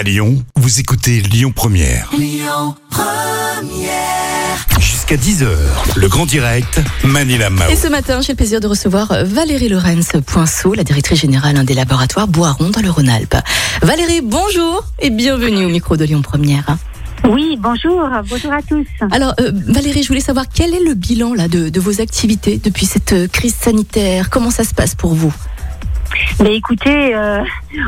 À Lyon, vous écoutez Lyon Première. Jusqu'à 10h, le grand direct, Manila Mao. Et ce matin, j'ai le plaisir de recevoir euh, Valérie Lorenz Poinceau, la directrice générale hein, des laboratoires Boiron dans le Rhône-Alpes. Valérie, bonjour et bienvenue au micro de Lyon Première. Oui, bonjour, bonjour à tous. Alors, euh, Valérie, je voulais savoir quel est le bilan là de, de vos activités depuis cette euh, crise sanitaire? Comment ça se passe pour vous? Mais écoutez, euh,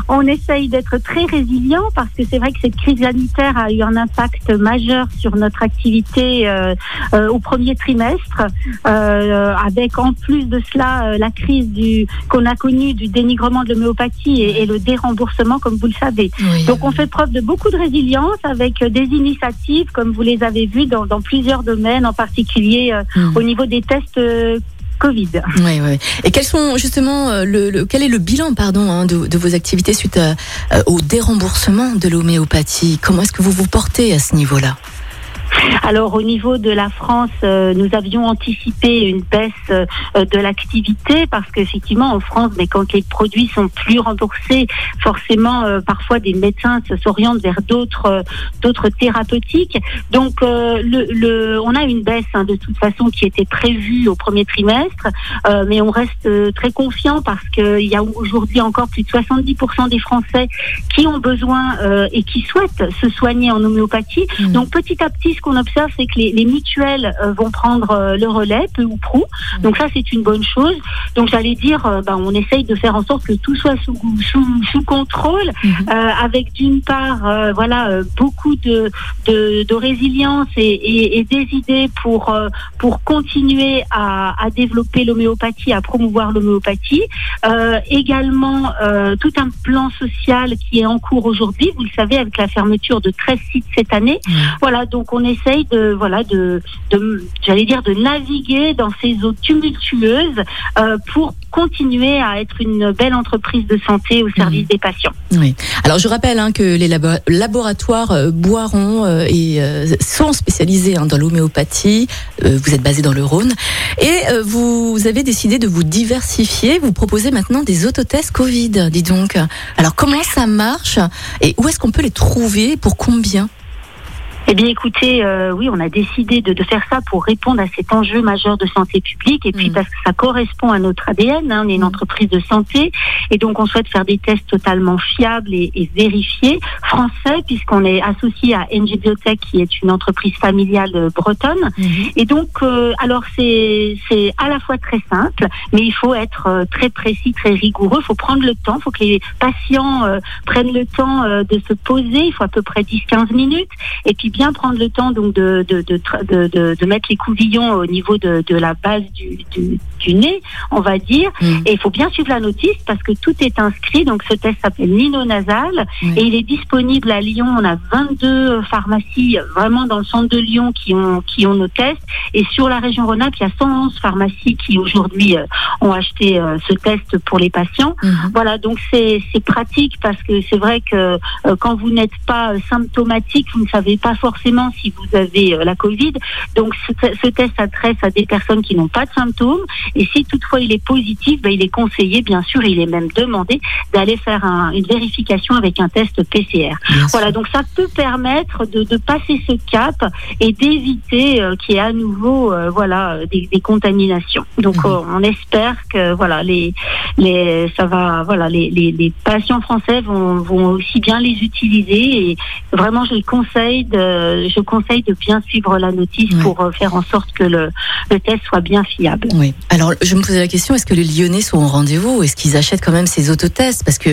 on essaye d'être très résilient parce que c'est vrai que cette crise sanitaire a eu un impact majeur sur notre activité euh, euh, au premier trimestre, euh, avec en plus de cela euh, la crise du qu'on a connue du dénigrement de l'homéopathie et, et le déremboursement, comme vous le savez. Oui. Donc on fait preuve de beaucoup de résilience avec euh, des initiatives, comme vous les avez vues dans, dans plusieurs domaines, en particulier euh, Mm. au niveau des tests euh, Covid. Oui, oui. Et quels sont justement euh, le, le- quel est le bilan, pardon, hein, de, de vos activités suite à- euh, au déremboursement de l'homéopathie? Comment est-ce que vous vous portez à ce niveau-là? Alors au niveau de la France, euh, nous avions anticipé une baisse euh, de l'activité parce qu'effectivement en France, mais quand les produits sont plus remboursés, forcément euh, parfois des médecins se s'orientent vers d'autres d'autres thérapeutiques. Donc le, le- on a une baisse hein, de toute façon qui était prévue au premier trimestre, mais on reste très confiant parce qu'il y a aujourd'hui encore plus de 70% des Français qui ont besoin et qui souhaitent se soigner en homéopathie. Mm. Donc petit à petit, ce qu'on observe, c'est que les, les mutuelles euh, vont prendre euh, le relais, peu ou prou. Donc ça, c'est une bonne chose. Donc j'allais dire, euh, ben, on essaye de faire en sorte que tout soit sous, sous, sous contrôle, Mhm. avec d'une part, voilà, beaucoup de, de, de résilience et, et, et des idées pour pour continuer à, à développer l'homéopathie, à promouvoir l'homéopathie. Également, tout un plan social qui est en cours aujourd'hui. Vous le savez, avec la fermeture de 13 sites cette année. Mhm. Voilà, donc on essaye de, voilà, de, de j'allais dire, de naviguer dans ces eaux tumultueuses euh, pour continuer à être une belle entreprise de santé au service Mhm. des patients. Oui. Alors je rappelle hein, que les labo- laboratoires euh, Boiron euh, et, euh, sont spécialisés hein, dans l'homéopathie. Euh, vous êtes basé dans le Rhône et vous avez décidé de vous diversifier. Vous proposez maintenant des autotests Covid. Dis donc. Alors comment ça marche et où est-ce qu'on peut les trouver Pour combien? Eh bien, écoutez, euh, oui, on a décidé de, de faire ça pour répondre à cet enjeu majeur de santé publique et puis Mm. parce que ça correspond à notre ADN. hein, on est une Mm. entreprise de santé et donc on souhaite faire des tests totalement fiables et, et vérifiés, français, puisqu'on est associé à NG Biotech, qui est une entreprise familiale euh, bretonne. Et donc, euh, alors c'est c'est à la fois très simple, mais il faut être euh, très précis, très rigoureux. Il faut prendre le temps. Il faut que les patients euh, prennent le temps euh, de se poser. Il faut à peu près 10-15 minutes. Et puis bien prendre le temps donc de de, de, mettre les couvillons au niveau de, la base du, du, du nez, on va dire. Mhm. Et il faut bien suivre la notice parce que tout est inscrit. Donc ce test s'appelle Nino Nasal Oui. et il est disponible à Lyon. On a 22 pharmacies vraiment dans le centre de Lyon qui ont qui ont nos tests. Et sur la région Rhône-Alpes, il y a 111 pharmacies qui aujourd'hui euh, ont acheté euh, ce test pour les patients. Mhm. Voilà, donc c'est pratique parce que c'est vrai que euh, quand vous n'êtes pas symptomatique, vous ne savez pas forcément si vous avez euh, la Covid. Donc ce, ce test s'adresse à des personnes qui n'ont pas de symptômes. Et si toutefois il est positif, ben, il est conseillé, bien sûr, il est même demandé d'aller faire un- une vérification avec un test PCR. Voilà, donc ça peut permettre de, de passer ce cap et d'éviter euh, qu'il y ait à nouveau, euh, voilà, des, des contaminations. Donc euh, on espère que voilà les les ça va voilà les, les, les patients français vont, vont aussi bien les utiliser et vraiment je les conseille de je conseille de bien suivre la notice pour euh, faire en sorte que le, le test soit bien fiable. Oui. Alors, je me posais la question est-ce que les Lyonnais sont au rendez-vous Est-ce qu'ils achètent quand même ces autotests? Parce que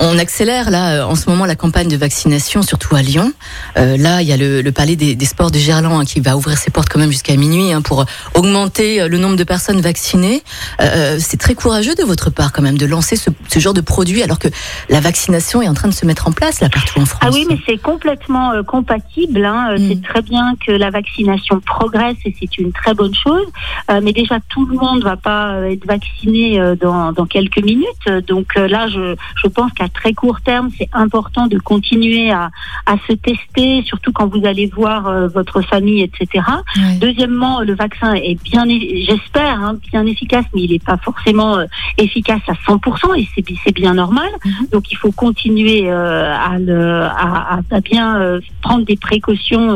on- accélère là euh, en ce moment la campagne de vaccination, surtout à Lyon. Euh, là, il y a le, le palais des, des sports de Gerland hein, qui va ouvrir ses portes quand même jusqu'à minuit hein, pour augmenter euh, le nombre de personnes vaccinées. Euh, c'est très courageux de votre part quand même de lancer ce, ce genre de produit alors que la vaccination est en train de se mettre en place là partout en France. Ah oui, mais c'est complètement euh, compatible possible. Hein. Mm. C'est très bien que la vaccination progresse et c'est une très bonne chose. Euh, mais déjà, tout le monde va pas euh, être vacciné euh, dans, dans quelques minutes. Donc euh, là, je, je pense qu'à très court terme, c'est important de continuer à, à se tester, surtout quand vous allez voir euh, votre famille, etc. Deuxièmement, le vaccin est bien, j'espère, hein, bien efficace, mais il n'est pas forcément euh, efficace à 100% et c'est bi- c'est bien normal. Mhm. Donc il faut continuer euh, à, le, à, à- à bien euh, prendre des précautions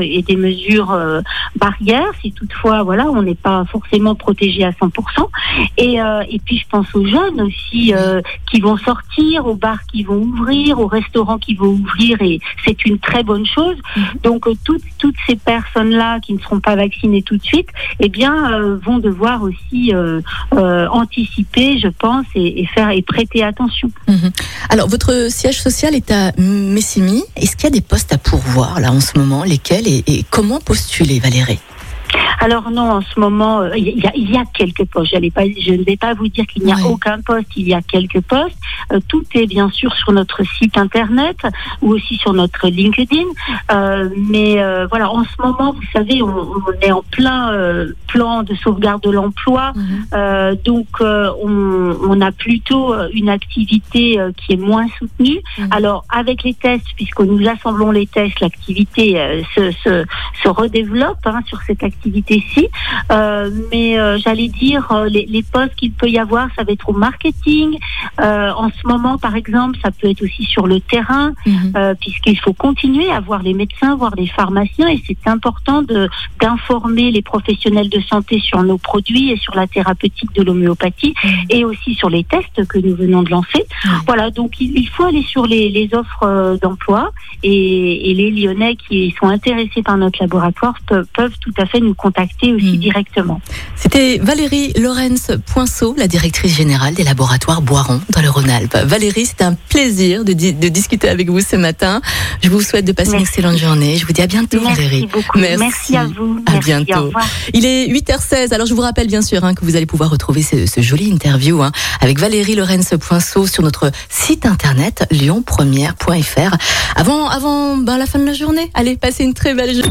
et des mesures euh, barrières si toutefois voilà on n'est pas forcément protégé à 100%. Et, euh, et puis je pense aux jeunes aussi euh, qui vont sortir, aux bars qui vont ouvrir, aux restaurants qui vont ouvrir et c'est une très bonne chose. Mhm. Donc toutes toutes ces personnes là qui ne seront pas vaccinées tout de suite, eh bien vont devoir aussi anticiper, je pense, et, et faire et prêter attention. Mhm. Alors, votre siège social est à Messimy. Est-ce qu'il y a des postes à pourvoir là en ce moment? Lesquels et, comment postuler, Valérie? Alors non, en ce moment, euh, il y, a, il y a quelques postes. Pas, je ne vais pas vous dire qu'il n'y a Oui. aucun poste. Il y a quelques postes. Euh, tout est bien sûr sur notre site internet ou aussi sur notre LinkedIn. Euh, mais euh, voilà, en ce moment, vous savez, on, on est en plein euh, plan de sauvegarde de l'emploi. Euh, donc, euh, on, on a plutôt une activité qui est moins soutenue. Mhm. Alors, avec les tests, puisque nous assemblons les tests, l'activité se, se, se redéveloppe hein, sur cette activité-ci. Euh, mais euh, j'allais dire, euh, les, les postes qu'il peut y avoir, ça va être au marketing. Euh, en ce moment, par exemple, ça peut être aussi sur le terrain Mhm. euh, puisqu'il faut continuer à voir les médecins, voir les pharmaciens, et c'est important d'informer les professionnels de santé sur nos produits et sur la thérapeutique de l'homéopathie, Mhm. et aussi sur les tests que nous venons de lancer. Ouais. Voilà, donc il, il faut aller sur les, les offres d'emploi, et, et les Lyonnais qui sont intéressés par notre laboratoire peuvent, peuvent tout à fait nous contacter aussi directement. C'était Valérie Lorenz Poinceau, la directrice générale des laboratoires Boiron dans le Rhône-Alpes. Valérie, c'est un plaisir de, di- de discuter avec vous ce matin. Je vous souhaite de passer une excellente journée. Je vous dis à bientôt, Merci Valérie. beaucoup. Merci. à vous. À Merci, bientôt. Il est 8h16. Alors, je vous rappelle bien sûr hein, que vous allez pouvoir retrouver ce, ce joli interview hein, avec Valérie Lorenz Poinceau sur notre site internet lyonpremière.fr. Avant, avant ben, la fin de la journée, allez, passez une très belle journée.